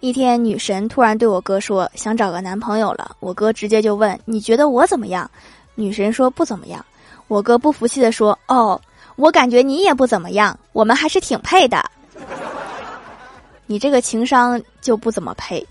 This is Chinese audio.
一天女神突然对我哥说想找个男朋友了。我哥直接就问你觉得我怎么样？女神说不怎么样。我哥不服气的说哦我感觉你也不怎么样我们还是挺配的。你这个情商就不怎么配。